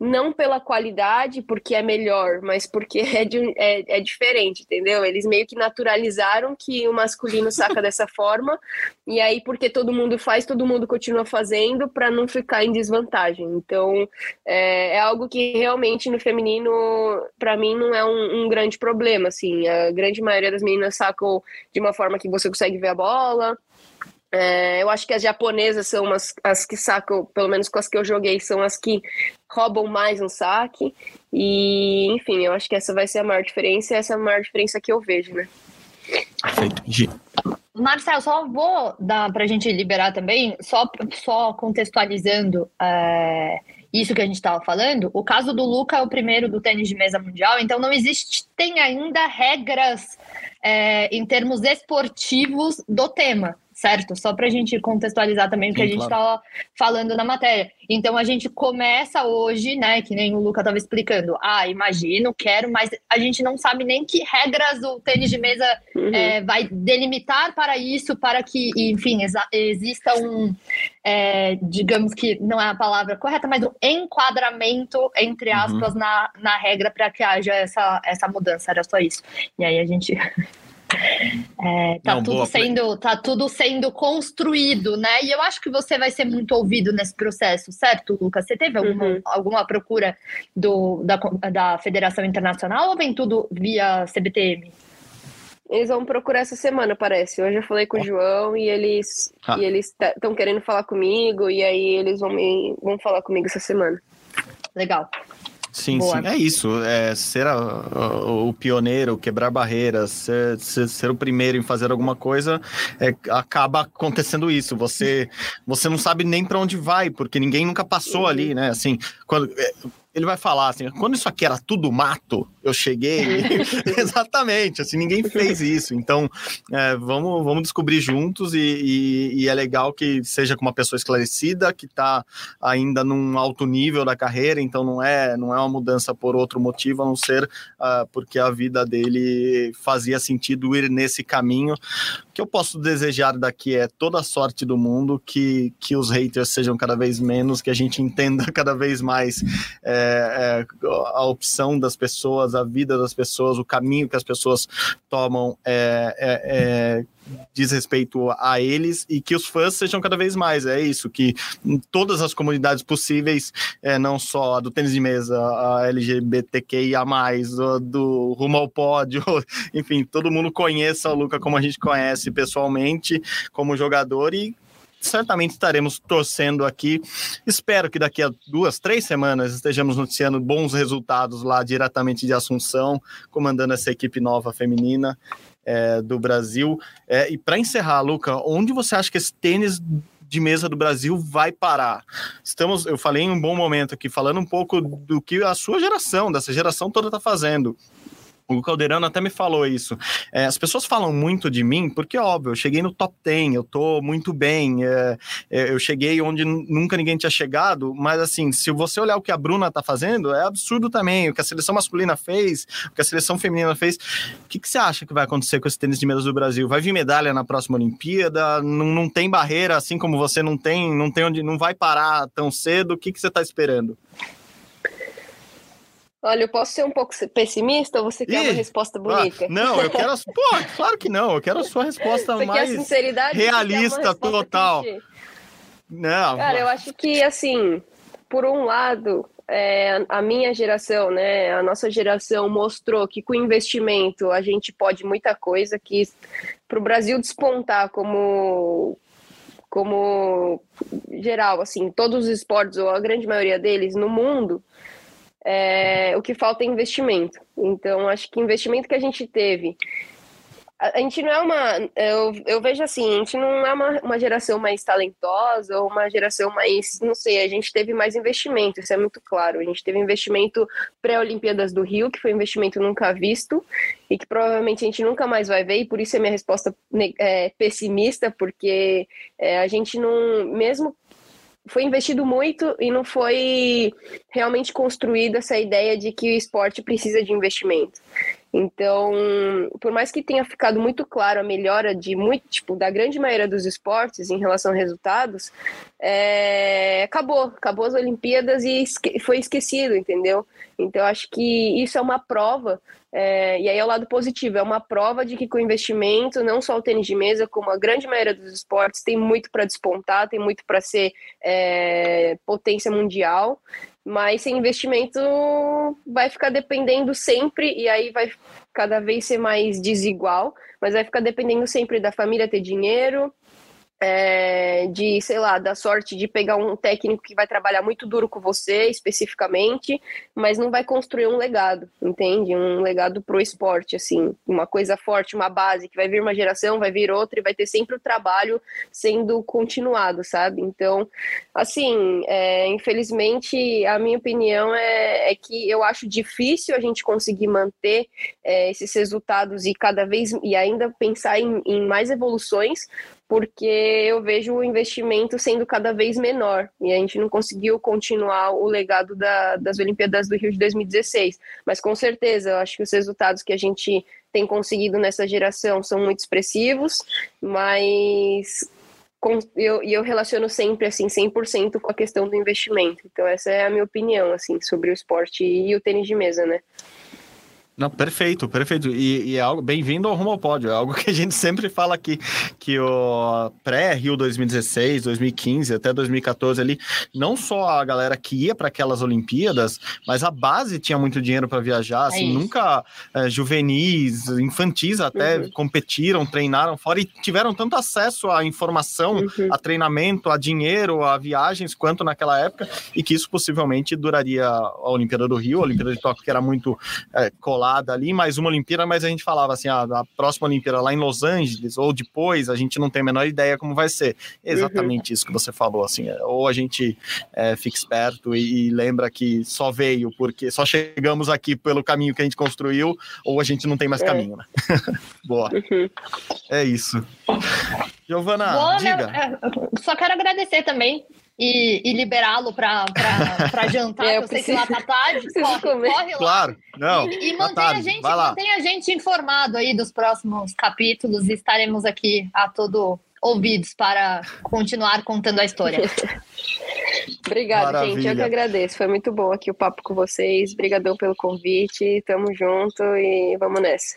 não pela qualidade, porque é melhor, mas porque é, de, é, é diferente, entendeu? Eles meio que naturalizaram que o masculino saca dessa forma, e aí, porque todo mundo faz, todo mundo continua fazendo para não ficar em desvantagem. Então, é, é, algo que realmente no feminino, para mim, não é um, um, grande problema. Assim, a grande maioria das meninas sacam de uma forma que você consegue ver a bola. É, eu acho que as japonesas são as, as que sacam, pelo menos com as que eu joguei, são as que roubam mais um saque. E, enfim, eu acho que essa vai ser a maior diferença e essa é a maior diferença que eu vejo, né? Perfeito. Gi. Marcelo, só vou dar para a gente liberar também, só, só contextualizando é, isso que a gente estava falando. O caso do Luca é o primeiro do tênis de mesa mundial, então não existem ainda regras é, em termos esportivos do tema certo? Só para a gente contextualizar também o que a gente estava claro. falando na matéria. Então a gente começa hoje, né? Que nem o Luca estava explicando. Ah, imagino, quero, mas a gente não sabe nem que regras o tênis de mesa uhum. é, vai delimitar para isso, para que, enfim, exista um, é, digamos que não é a palavra correta, mas um enquadramento, entre uhum. aspas, uhum. na, na regra para que haja essa, essa mudança. Era só isso. E aí a gente. É, tá, Não, tudo sendo, tá tudo sendo construído, né? E eu acho que você vai ser muito ouvido nesse processo, certo, Lucas? Você teve alguma, uhum. alguma procura do, da, da Federação Internacional ou vem tudo via CBTM? Eles vão procurar essa semana, parece. Hoje eu falei com o João e eles ah. e eles estão querendo falar comigo e aí eles vão me, vão falar comigo essa semana. Legal. Sim, Boa. sim, é isso. É ser a, a, o pioneiro, quebrar barreiras, ser, ser, ser, o primeiro em fazer alguma coisa, é, acaba acontecendo isso. Você, você não sabe nem para onde vai, porque ninguém nunca passou ali, né? Assim, quando, é, ele vai falar assim, quando isso aqui era tudo mato, eu cheguei. Exatamente, assim, ninguém fez isso. Então, é, vamos, vamos descobrir juntos e, e, e, é legal que seja com uma pessoa esclarecida, que está ainda num alto nível da carreira, então não é, não é uma mudança por outro motivo, a não ser uh, porque a vida dele fazia sentido ir nesse caminho. Que eu posso desejar daqui é toda a sorte do mundo, que, que os haters sejam cada vez menos, que a gente entenda cada vez mais. É, é, a opção das pessoas, a vida das pessoas, o caminho que as pessoas tomam é, é, é, diz respeito a eles e que os fãs sejam cada vez mais. É isso, que todas as comunidades possíveis, é, não só a do tênis de mesa, a LGBTQIA, do, do rumo ao pódio, enfim, todo mundo conheça o Luca como a gente conhece pessoalmente, como jogador e certamente estaremos torcendo aqui. Espero que daqui a duas, três semanas estejamos noticiando bons resultados lá diretamente de Assunção, comandando essa equipe nova feminina é, do Brasil. É, e para encerrar, Luca, onde você acha que esse tênis de mesa do Brasil vai parar. Estamos, eu falei em um bom momento aqui, falando um pouco do que a sua geração, dessa geração toda está fazendo. O Caldeirano até me falou isso. É, as pessoas falam muito de mim porque, óbvio, eu cheguei no top 10, eu tô muito bem, é, é, eu cheguei onde nunca ninguém tinha chegado, mas assim, se você olhar o que a Bruna tá fazendo, é absurdo também. O que a seleção masculina fez, o que a seleção feminina fez. O que, que você acha que vai acontecer com esse tênis de medas do Brasil? Vai vir medalha na próxima Olimpíada? Não, não tem barreira, assim como você não tem, não tem onde, não vai parar tão cedo. O que, que você tá esperando? Olha, eu posso ser um pouco pessimista ou você quer Ih, uma resposta ah, bonita? Ah, não, eu quero. Pô, claro que não. Eu quero a sua resposta você mais realista, total. Não. Cara, eu acho que, assim, por um lado, é, a minha geração, né, a nossa geração mostrou que com investimento a gente pode muita coisa, que para o Brasil despontar como como geral, assim, todos os esportes ou a grande maioria deles no mundo, é, o que falta é investimento. Então, acho que investimento que a gente teve. A, a gente não é uma. Eu, eu vejo assim, a gente não é uma, uma geração mais talentosa ou uma geração mais. Não sei, a gente teve mais investimento, isso é muito claro. A gente teve investimento pré-Olimpíadas do Rio, que foi um investimento nunca visto e que provavelmente a gente nunca mais vai ver, e por isso é minha resposta é, pessimista, porque é, a gente não. Mesmo foi investido muito e não foi realmente construída essa ideia de que o esporte precisa de investimento. Então, por mais que tenha ficado muito claro a melhora de muito, tipo, da grande maioria dos esportes em relação a resultados, é, acabou, acabou as Olimpíadas e esque foi esquecido, entendeu? Então, acho que isso é uma prova é, e aí é o lado positivo, é uma prova de que com investimento, não só o tênis de mesa, como a grande maioria dos esportes, tem muito para despontar, tem muito para ser é, potência mundial, mas sem investimento vai ficar dependendo sempre, e aí vai cada vez ser mais desigual, mas vai ficar dependendo sempre da família ter dinheiro, é, de, sei lá, da sorte de pegar um técnico que vai trabalhar muito duro com você, especificamente, mas não vai construir um legado, entende? Um legado pro esporte, assim, uma coisa forte, uma base, que vai vir uma geração, vai vir outra e vai ter sempre o trabalho sendo continuado, sabe? Então, assim, é, infelizmente, a minha opinião é, é, que eu acho difícil a gente conseguir manter é, esses resultados e cada vez, e ainda pensar em, em mais evoluções, porque eu vejo o investimento sendo cada vez menor e a gente não conseguiu continuar o legado da, das Olimpíadas do Rio de 2016. Mas com certeza, eu acho que os resultados que a gente tem conseguido nessa geração são muito expressivos, mas com, eu, eu relaciono sempre assim 100% com a questão do investimento. Então essa é a minha opinião assim sobre o esporte e o tênis de mesa, né? Não, perfeito, perfeito. E, e é algo bem-vindo ao Rumo ao Pódio. É algo que a gente sempre fala aqui, que o pré-Rio 2016, 2015, até 2014 ali, não só a galera que ia para aquelas Olimpíadas, mas a base tinha muito dinheiro para viajar. Assim, é nunca é, juvenis, infantis até uhum. competiram, treinaram fora e tiveram tanto acesso à informação, uhum. a treinamento, a dinheiro, a viagens, quanto naquela época, e que isso possivelmente duraria a Olimpíada do Rio, a Olimpíada de Tóquio, que era muito é, colada ali, mais uma Olimpíada, mas a gente falava assim, ah, a próxima Olimpíada lá em Los Angeles, ou depois, a gente não tem a menor ideia como vai ser. Exatamente uhum. isso que você falou, assim, é, ou a gente é, fica esperto e, e, lembra que só veio porque só chegamos aqui pelo caminho que a gente construiu, ou a gente não tem mais é. caminho, né? Boa. Uhum. É isso. Giovana, Boa, diga. É, só quero agradecer também e, e liberá-lo para jantar, é, eu, eu sei que lá tá tarde, corre, corre lá. Claro, não. E, e tá mantém, a gente, mantém a gente informado aí dos próximos capítulos e estaremos aqui a todo ouvidos para continuar contando a história. Obrigada, Maravilha. gente. Eu que agradeço. Foi muito bom aqui o papo com vocês. Obrigadão pelo convite. Tamo junto e vamos nessa.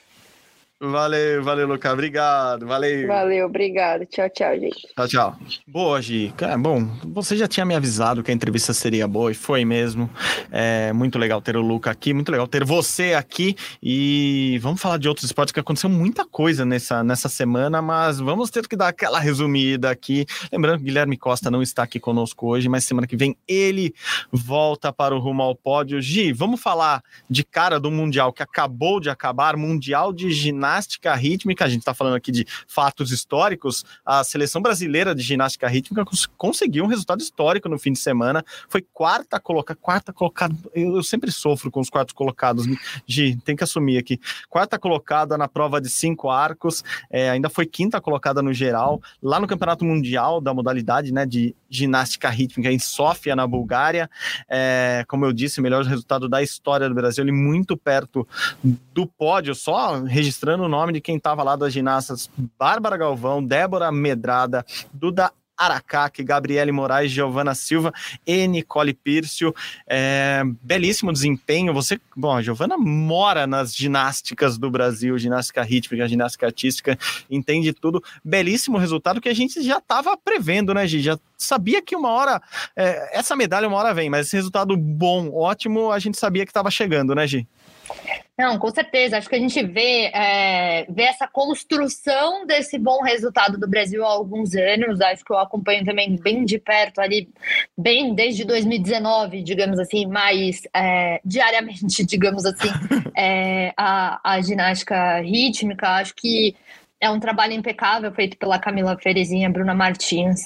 Valeu, valeu, Lucas. Obrigado, valeu. Valeu, obrigado. Tchau, tchau, gente. Tchau, tchau. Boa, Gi. Bom, você já tinha me avisado que a entrevista seria boa e foi mesmo. É muito legal ter o Lucas aqui, muito legal ter você aqui. E vamos falar de outros esportes que aconteceu muita coisa nessa, nessa semana, mas vamos ter que dar aquela resumida aqui. Lembrando que Guilherme Costa não está aqui conosco hoje, mas semana que vem ele volta para o Rumo ao Pódio. Gi, vamos falar de cara do Mundial que acabou de acabar Mundial de Ginástica ginástica rítmica, a gente está falando aqui de fatos históricos, a seleção brasileira de ginástica rítmica conseguiu um resultado histórico no fim de semana, foi quarta colocada, quarta colocada, eu, eu, sempre sofro com os quartos colocados, Gi, tem que assumir aqui, quarta colocada na prova de cinco arcos, é, ainda foi quinta colocada no geral, lá no Campeonato Mundial da modalidade, né, de ginástica rítmica em Sófia, na Bulgária, é, como eu disse, o melhor resultado da história do Brasil, ele muito perto do pódio, só registrando o nome de quem estava lá das ginastas Bárbara Galvão, Débora Medrada, Duda Aracaque, Gabriele Moraes, Giovana Silva e Nicole Pírcio. É, belíssimo desempenho. Você, bom, a Giovana mora nas ginásticas do Brasil, ginástica rítmica, ginástica artística, entende tudo. Belíssimo resultado que a gente já estava prevendo, né, Gi? Já sabia que uma hora, é, essa medalha uma hora vem, mas esse resultado bom, ótimo, a gente sabia que estava chegando, né, Gi? Não, com certeza. Acho que a gente vê, é, vê essa construção desse bom resultado do Brasil há alguns anos. Acho que eu acompanho também bem de perto ali, bem desde 2019, digamos assim, mais é, diariamente, digamos assim, é, a, a ginástica rítmica. Acho que é um trabalho impecável feito pela Camila Ferezinha, Bruna Martins.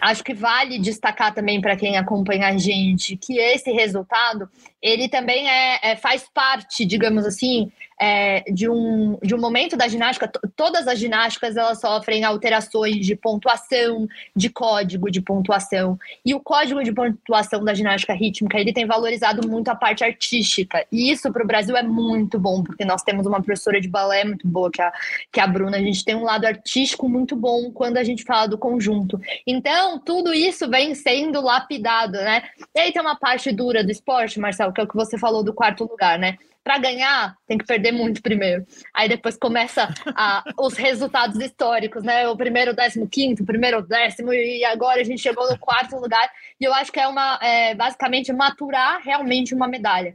Acho que vale destacar também para quem acompanha a gente que esse resultado ele também é, é faz parte, digamos assim, é, de, um, de um momento da ginástica. Todas as ginásticas elas sofrem alterações de pontuação, de código de pontuação. E o código de pontuação da ginástica rítmica ele tem valorizado muito a parte artística. E isso para o Brasil é muito bom, porque nós temos uma professora de balé muito boa, que é, que é a Bruna. A gente tem um lado artístico muito bom quando a gente fala do conjunto. Então, tudo isso vem sendo lapidado, né? E aí tem uma parte dura do esporte, Marcelo, que é o que você falou do quarto lugar, né? Para ganhar, tem que perder muito primeiro. Aí depois começa a, os resultados históricos, né? O primeiro, décimo quinto, o primeiro, décimo, e agora a gente chegou no quarto lugar. E eu acho que é uma, é, basicamente, maturar realmente uma medalha.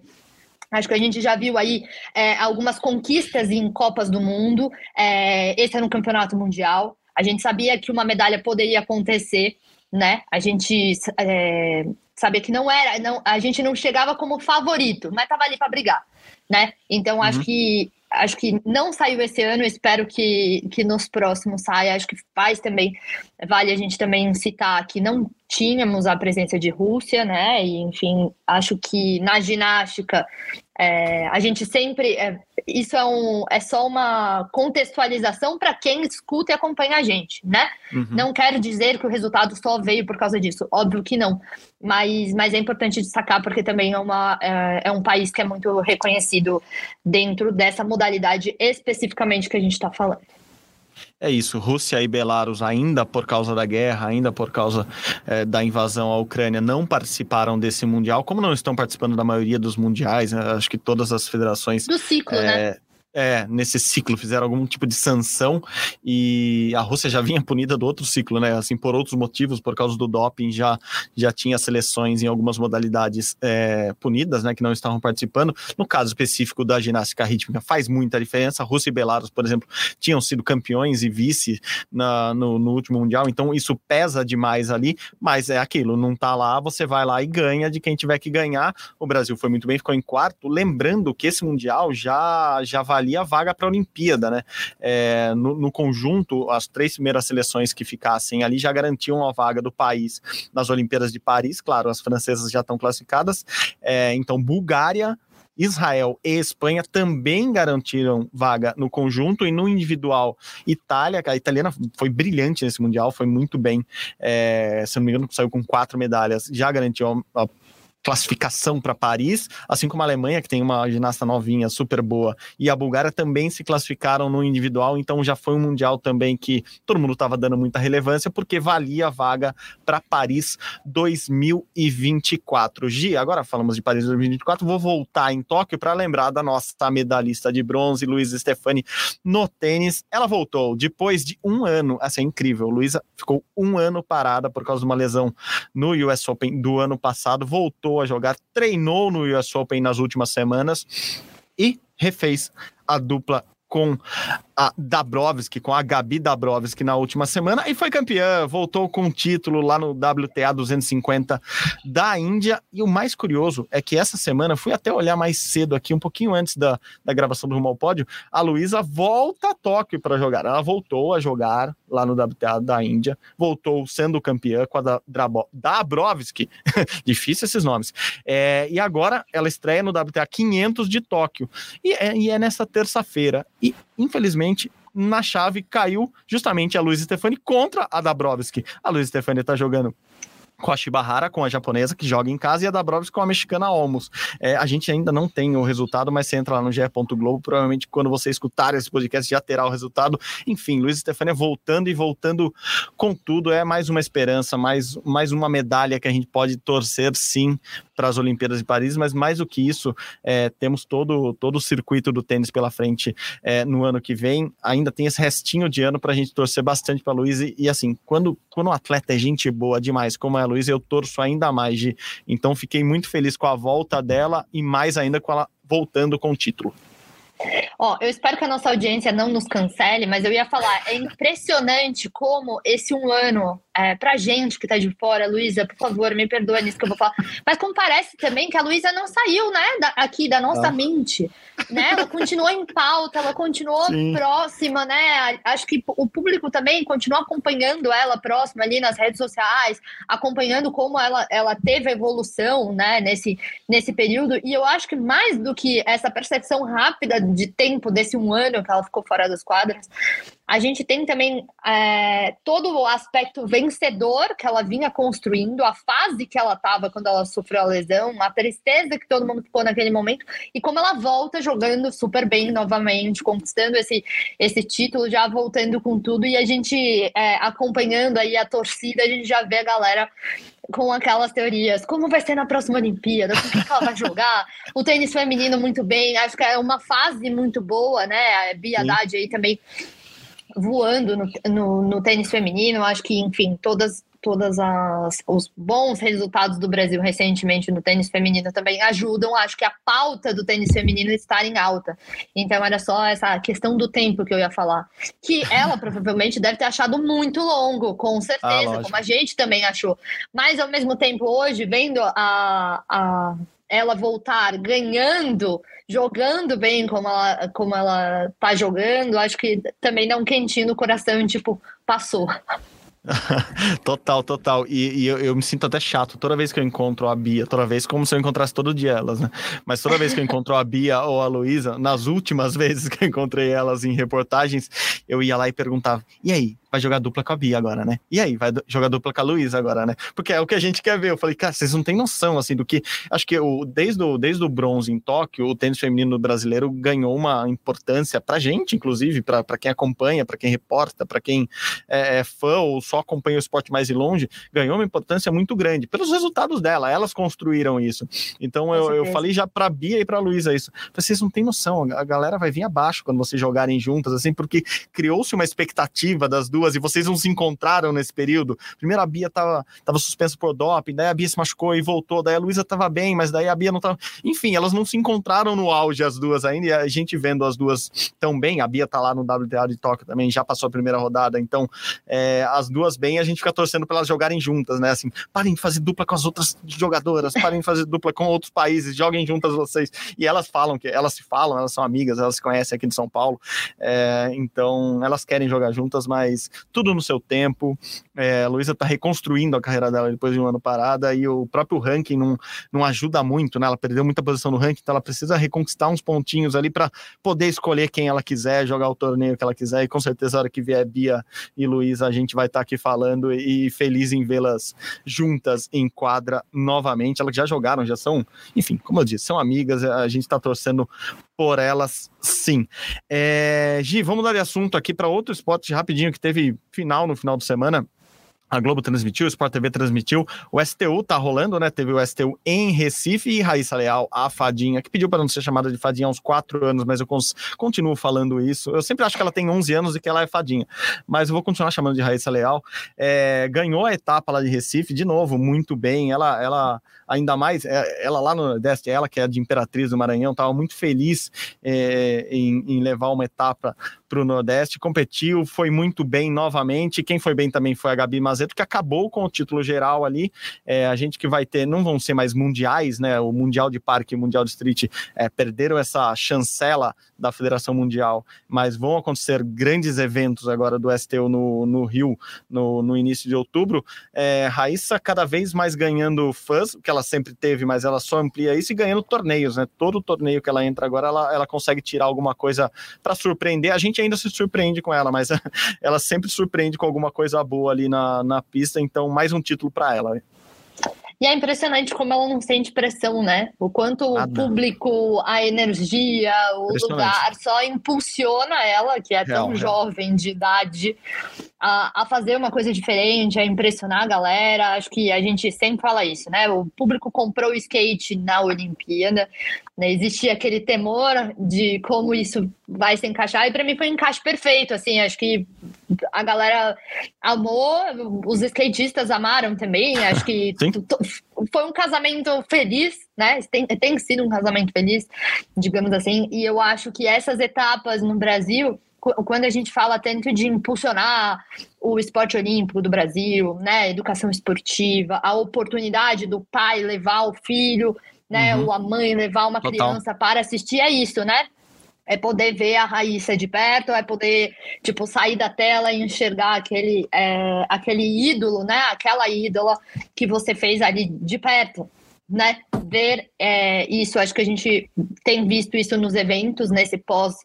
Acho que a gente já viu aí é, algumas conquistas em Copas do Mundo. É, esse era um campeonato mundial. A gente sabia que uma medalha poderia acontecer, né? A gente é, sabia que não era, não, a gente não chegava como favorito, mas estava ali para brigar, né? Então acho uhum. que acho que não saiu esse ano, espero que, que nos próximos saia. Acho que faz também, vale a gente também citar que não tínhamos a presença de Rússia, né? E, enfim, acho que na ginástica é, a gente sempre. É, isso é, um, é só uma contextualização para quem escuta e acompanha a gente, né? Uhum. Não quero dizer que o resultado só veio por causa disso, óbvio que não. Mas, mas é importante destacar porque também é, uma, é, é um país que é muito reconhecido dentro dessa modalidade especificamente que a gente está falando. É isso, Rússia e Belarus, ainda por causa da guerra, ainda por causa é, da invasão à Ucrânia, não participaram desse Mundial, como não estão participando da maioria dos mundiais, né? acho que todas as federações. Do ciclo, é, né? É, nesse ciclo fizeram algum tipo de sanção e a Rússia já vinha punida do outro ciclo, né? Assim, por outros motivos, por causa do doping, já, já tinha seleções em algumas modalidades é, punidas, né? Que não estavam participando. No caso específico da ginástica rítmica, faz muita diferença. A Rússia e Belarus, por exemplo, tinham sido campeões e vice na, no, no último Mundial, então isso pesa demais ali, mas é aquilo, não tá lá, você vai lá e ganha de quem tiver que ganhar. O Brasil foi muito bem, ficou em quarto. Lembrando que esse Mundial já, já valia ali a vaga para a Olimpíada, né? É, no, no, conjunto, as três primeiras seleções que ficassem ali já garantiam a vaga do país nas Olimpíadas de Paris. Claro, as francesas já estão classificadas. É, então, Bulgária, Israel e Espanha também garantiram vaga no conjunto e no individual. Itália, a italiana foi brilhante nesse mundial, foi muito bem. É, se não me engano, saiu com quatro medalhas, já garantiu a classificação para Paris, assim como a Alemanha, que tem uma ginasta novinha super boa, e a Bulgária também se classificaram no individual, então já foi um mundial também que todo mundo estava dando muita relevância, porque valia a vaga para Paris 2024. Gi, agora falamos de Paris 2024, vou voltar em Tóquio para lembrar da nossa medalhista de bronze, Luísa Stefani, no tênis. Ela voltou depois de um ano, assim, é incrível. Luísa ficou um ano parada por causa de uma lesão no US Open do ano passado, voltou voltou a jogar, treinou no US Open nas últimas semanas e refez a dupla com a Dabrowski, com a Gabi Dabrowski na última semana e foi campeã, voltou com o título lá no WTA 250 da Índia. E o mais curioso é que essa semana, fui até olhar mais cedo aqui, um pouquinho antes da, da gravação do Rumo ao Pódio, a Luísa volta a Tóquio para jogar. Ela voltou a jogar lá no WTA da Índia, voltou sendo campeã com a Dabrowski, difícil esses nomes. É, e agora ela estreia no WTA 500 de Tóquio. E é, e é nessa terça-feira. E infelizmente, na chave caiu justamente a Luiz Stefani contra a Dabrowski. A Luiz Stefani está jogando com a Shibahara, com a japonesa, que joga em casa, e a Dabrowski com a mexicana Olmos. É, a gente ainda não tem o resultado, mas você entra lá no ge.globo, provavelmente quando você escutar esse podcast já terá o resultado. Enfim, Luiz Stefania voltando e voltando com tudo, é mais uma esperança, mais, mais uma medalha que a gente pode torcer, sim, para as Olimpíadas de Paris, mas mais do que isso, é, temos todo, todo o circuito do tênis pela frente é, no ano que vem. Ainda tem esse restinho de ano para a gente torcer bastante para a Luiz. E, e, assim, quando, quando um atleta é gente boa demais, como é a Luiz, eu torço ainda mais. De, então, fiquei muito feliz com a volta dela e mais ainda com ela voltando com o título. Ó, eu espero que a nossa audiência não nos cancele, mas eu ia falar, é impressionante como esse um ano é, pra gente que tá de fora, Luísa, por favor, me perdoa nisso que eu vou falar. Mas como parece também que a Luísa não saiu, né, da, aqui da nossa ah. mente, né? Ela continuou em pauta, ela continuou Sim. próxima, né? Acho que o público também continua acompanhando ela próxima ali nas redes sociais, acompanhando como ela, ela teve evolução, né, nesse, nesse período. E eu acho que mais do que essa percepção rápida de tempo desse um ano que ela ficou fora das quadras. A gente tem também é, todo o aspecto vencedor que ela vinha construindo, a fase que ela estava quando ela sofreu a lesão, a tristeza que todo mundo ficou naquele momento, e como ela volta jogando super bem novamente, conquistando esse, esse título, já voltando com tudo, e a gente é, acompanhando aí a torcida, a gente já vê a galera com aquelas teorias, como vai ser na próxima Olimpíada, com que ela vai jogar, o tênis feminino muito bem, acho que é uma fase muito boa, né? A Bia Haddad aí também voando no, no, no, tênis feminino. Acho que, enfim, todas todas as os bons resultados do Brasil recentemente no tênis feminino também ajudam. Acho que a pauta do tênis feminino está em alta. Então era só essa questão do tempo que eu ia falar, que ela provavelmente deve ter achado muito longo, com certeza, ah, como a gente também achou. Mas ao mesmo tempo hoje vendo a, a ela voltar ganhando jogando bem como ela, como ela tá jogando, acho que também dá um quentinho no coração, tipo, passou. total, total. E, e eu, eu, me sinto até chato toda vez que eu encontro a Bia, toda vez, como se eu encontrasse todo dia elas, né? Mas toda vez que eu encontro a Bia ou a Luísa, nas últimas vezes que eu encontrei elas em reportagens, eu ia lá e perguntava: e aí, vai jogar dupla com a Bia agora, né? E aí, vai jogar dupla com a Luísa agora, né? Porque é o que a gente quer ver. Eu falei, cara, vocês não têm noção, assim, do que. Acho que o, desde, o, desde o bronze em Tóquio, o tênis feminino brasileiro ganhou uma importância pra gente, inclusive, pra, pra quem acompanha, pra quem reporta, pra quem é, é fã ou só acompanha o esporte mais de longe, ganhou uma importância muito grande pelos resultados dela. Elas construíram isso. Então eu, eu falei já pra Bia e pra Luísa isso. Vocês não têm noção, a galera vai vir abaixo quando vocês jogarem juntas, assim, porque criou-se uma expectativa das duas e vocês não se encontraram nesse período. Primeiro a Bia tava, tava suspensa por doping, daí a Bia se machucou e voltou, daí a Luísa tava bem, mas daí a Bia não tava. Enfim, elas não se encontraram no auge as duas ainda, e a gente vendo as duas tão bem, a Bia tá lá no WTA de Tóquio também, já passou a primeira rodada, então é, as duas bem, a gente fica torcendo para elas jogarem juntas, né? Assim, parem de fazer dupla com as outras jogadoras, parem de fazer dupla com outros países, joguem juntas vocês. E elas falam que elas se falam, elas são amigas, elas se conhecem aqui de São Paulo, é, então elas querem jogar juntas, mas tudo no seu tempo. É, a Luísa está reconstruindo a carreira dela depois de um ano parada e o próprio ranking não, não ajuda muito, né? Ela perdeu muita posição no ranking, então ela precisa reconquistar uns pontinhos ali para poder escolher quem ela quiser, jogar o torneio que ela quiser. E com certeza, a hora que vier Bia e Luísa, a gente vai estar tá aqui falando e feliz em vê-las juntas em quadra novamente. Elas já jogaram, já são, enfim, como eu disse, são amigas, a gente está torcendo por elas, sim. É, Gi, vamos dar de assunto aqui para outro esporte rapidinho que teve final no final de semana. A Globo transmitiu, o Sport TV transmitiu, o STU tá rolando, né? Teve o STU em Recife e Raíssa Leal, a fadinha, que pediu para não ser chamada de fadinha há uns quatro anos, mas eu continuo falando isso. Eu sempre acho que ela tem 11 anos e que ela é fadinha, mas eu vou continuar chamando de Raíssa Leal. É, ganhou a etapa lá de Recife, de novo, muito bem. Ela, ela ainda mais, é, ela lá no Nordeste, ela que é de Imperatriz do Maranhão, estava muito feliz é, em, em levar uma etapa para o Nordeste, competiu, foi muito bem novamente. Quem foi bem também foi a Gabi Que acabou com o título geral ali. É, a gente que vai ter, não vão ser mais mundiais, né? O Mundial de Parque e o Mundial de Street é, perderam essa chancela da Federação Mundial, mas vão acontecer grandes eventos agora do STU no, no Rio no, no início de outubro. É, Raíssa cada vez mais ganhando fãs, que ela sempre teve, mas ela só amplia isso e ganhando torneios, né? Todo torneio que ela entra agora, ela, ela consegue tirar alguma coisa para surpreender. A gente ainda se surpreende com ela, mas ela sempre surpreende com alguma coisa boa ali na, na pista, então mais um título para ela. E é impressionante como ela não sente pressão, né? O quanto o público, a energia, o lugar só impulsiona ela, que é tão real, jovem real. de idade, a, a, fazer uma coisa diferente, a impressionar a galera. Acho que a gente sempre fala isso, né? O público comprou o skate na Olimpíada, né? existia aquele temor de como isso vai se encaixar, e para mim foi um encaixe perfeito. Assim, acho que a galera amou, os skatistas amaram também. Acho que foi um casamento feliz, né? Tem, tem sido um casamento feliz, digamos assim. E eu acho que essas etapas no Brasil quando a gente fala tanto de impulsionar o esporte olímpico do Brasil, né, educação esportiva, a oportunidade do pai levar o filho, né, uhum. ou a mãe levar uma Total. criança para assistir é isso, né? É poder ver a Raíssa de perto, é poder, tipo, sair da tela e enxergar aquele, é, aquele ídolo, né? Aquela ídola que você fez ali de perto. né, ver é, isso. Acho que a gente tem visto isso nos eventos, nesse pós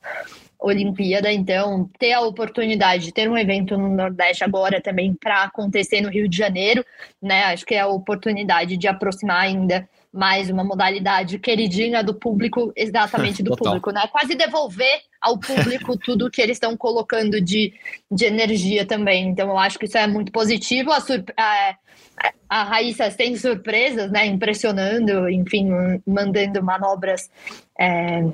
Olimpíada, então ter a oportunidade de ter um evento no Nordeste agora também para acontecer no Rio de Janeiro, né? Acho que é a oportunidade de aproximar ainda mais uma modalidade queridinha do público, exatamente do público, né? Quase devolver ao público tudo que eles estão colocando de, de energia também. Então, eu acho que isso é muito positivo. A, a, a Raíssa tem surpresas, né? Impressionando, enfim, mandando manobras é,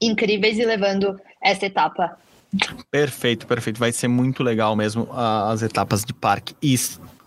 incríveis e levando essa etapa. Perfeito, perfeito. Vai ser muito legal mesmo as etapas de parque e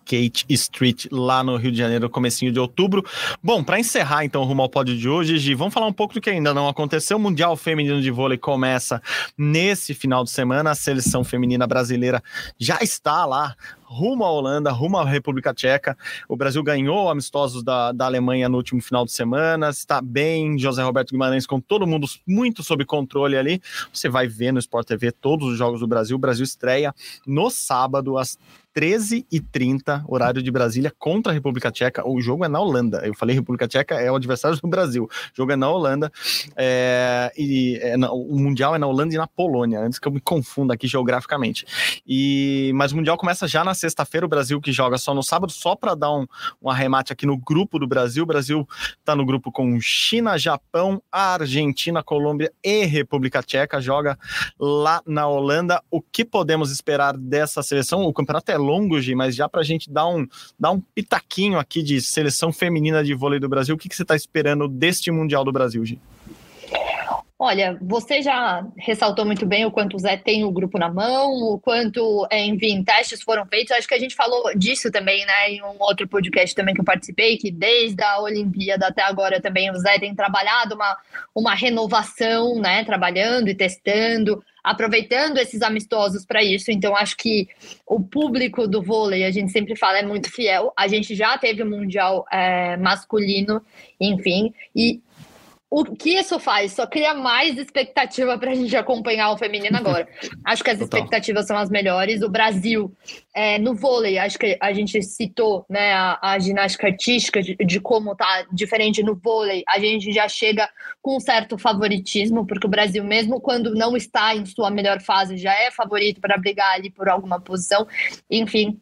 Skate Street lá no Rio de Janeiro, comecinho de outubro. Bom, para encerrar então rumo ao pódio de hoje, Gi, vamos falar um pouco do que ainda não aconteceu. O Mundial Feminino de Vôlei começa nesse final de semana. A seleção feminina brasileira já está lá rumo à Holanda, rumo à República Tcheca. O Brasil ganhou amistosos da, da Alemanha no último final de semana, está bem. José Roberto Guimarães com todo mundo muito sob controle ali. Você vai ver no Sport TV todos os jogos do Brasil. O Brasil estreia no sábado, às 13h30, horário de Brasília, contra a República Tcheca. O jogo é na Holanda. Eu falei República Tcheca é o adversário do Brasil. O jogo é na Holanda. É, e é na, o Mundial é na Holanda e na Polônia, antes que eu me confunda aqui geograficamente. E, mas o Mundial começa já na sexta-feira, o Brasil que joga só no sábado, só para dar um, um arremate aqui no grupo do Brasil. O Brasil está no grupo com China, Japão, Argentina, Colômbia e República Tcheca. Joga lá na Holanda. O que podemos esperar dessa seleção? O campeonato é longo, Gi, mas já para a gente dar um, dar um pitaquinho aqui de seleção feminina de vôlei do Brasil, o que, que você está esperando deste Mundial do Brasil, Gi? Olha, você já ressaltou muito bem o quanto o Zé tem o grupo na mão, o quanto, enfim, testes foram feitos. Acho que a gente falou disso também, né, em um outro podcast também que eu participei, que desde a Olimpíada até agora também o Zé tem trabalhado uma, uma renovação, né, trabalhando e testando, aproveitando esses amistosos para isso. Então, acho que o público do vôlei, a gente sempre fala, é muito fiel. A gente já teve o Mundial é, masculino, enfim, e o que isso faz? Só cria mais expectativa para a gente acompanhar o feminino agora. Acho que as Total. expectativas são as melhores. O Brasil, é, no vôlei, acho que a gente citou né, a, a ginástica artística, de, de, como tá diferente no vôlei. A gente já chega com um certo favoritismo, porque o Brasil, mesmo quando não está em sua melhor fase, já é favorito para brigar ali por alguma posição. Enfim,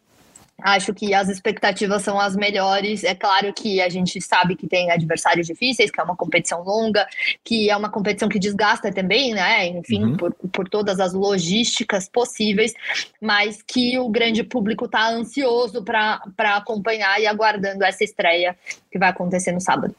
Acho que as expectativas são as melhores. É claro que a gente sabe que tem adversários difíceis, que é uma competição longa, que é uma competição que desgasta também, né? Enfim, uhum. por, por todas as logísticas possíveis, mas que o grande público está ansioso para acompanhar e aguardando essa estreia que vai acontecer no sábado.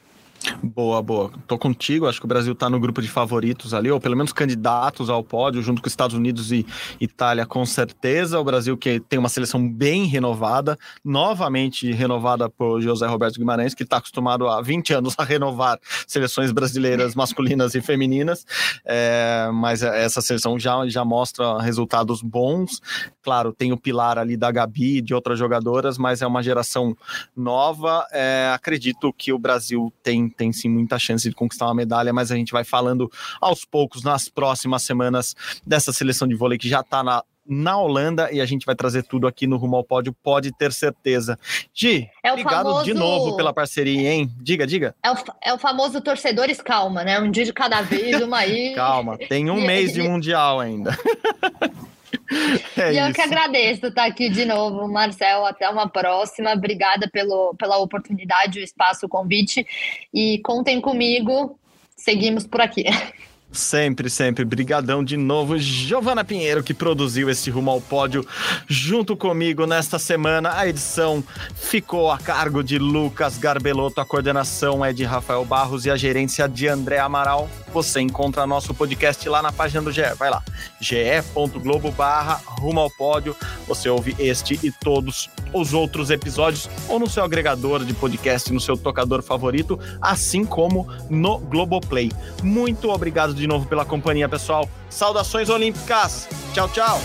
Boa, boa. Tô contigo. Acho que o Brasil tá no grupo de favoritos ali, ou pelo menos candidatos ao pódio, junto com Estados Unidos e Itália, com certeza. O Brasil que tem uma seleção bem renovada, novamente renovada por José Roberto Guimarães, que está acostumado há 20 anos a renovar seleções brasileiras masculinas e femininas. É, mas essa seleção já, já mostra resultados bons. Claro, tem o pilar ali da Gabi e de outras jogadoras, mas é uma geração nova. É, acredito que o Brasil tem tem sim muita chance de conquistar uma medalha, mas a gente vai falando aos poucos nas próximas semanas dessa seleção de vôlei que já está na na Holanda e a gente vai trazer tudo aqui no Rumo ao Pódio, pode ter certeza. Gi, é obrigado famoso... de novo pela parceria, hein? Diga, diga. É o, é o famoso torcedores calma, né? Um dia de cada vez, uma aí. calma, tem um mês de Mundial ainda. É e eu que agradeço estar aqui de novo, Marcel. Até uma próxima. Obrigada pelo, pela oportunidade, o espaço, o convite. E contem comigo. Seguimos por aqui. Sempre, sempre. Brigadão de novo. Giovana Pinheiro, que produziu esse Rumo ao Pódio junto comigo nesta semana. A edição ficou a cargo de Lucas Garbelotto, a coordenação é de Rafael Barros e a gerência de André Amaral. Você encontra nosso podcast lá na página do GE. Vai lá, ge.globo barra Rumo ao Pódio. Você ouve este e todos os outros episódios ou no seu agregador de podcast, no seu tocador favorito, assim como no Globoplay. Muito obrigado de novo pela companhia, pessoal. Saudações olímpicas. Tchau, tchau.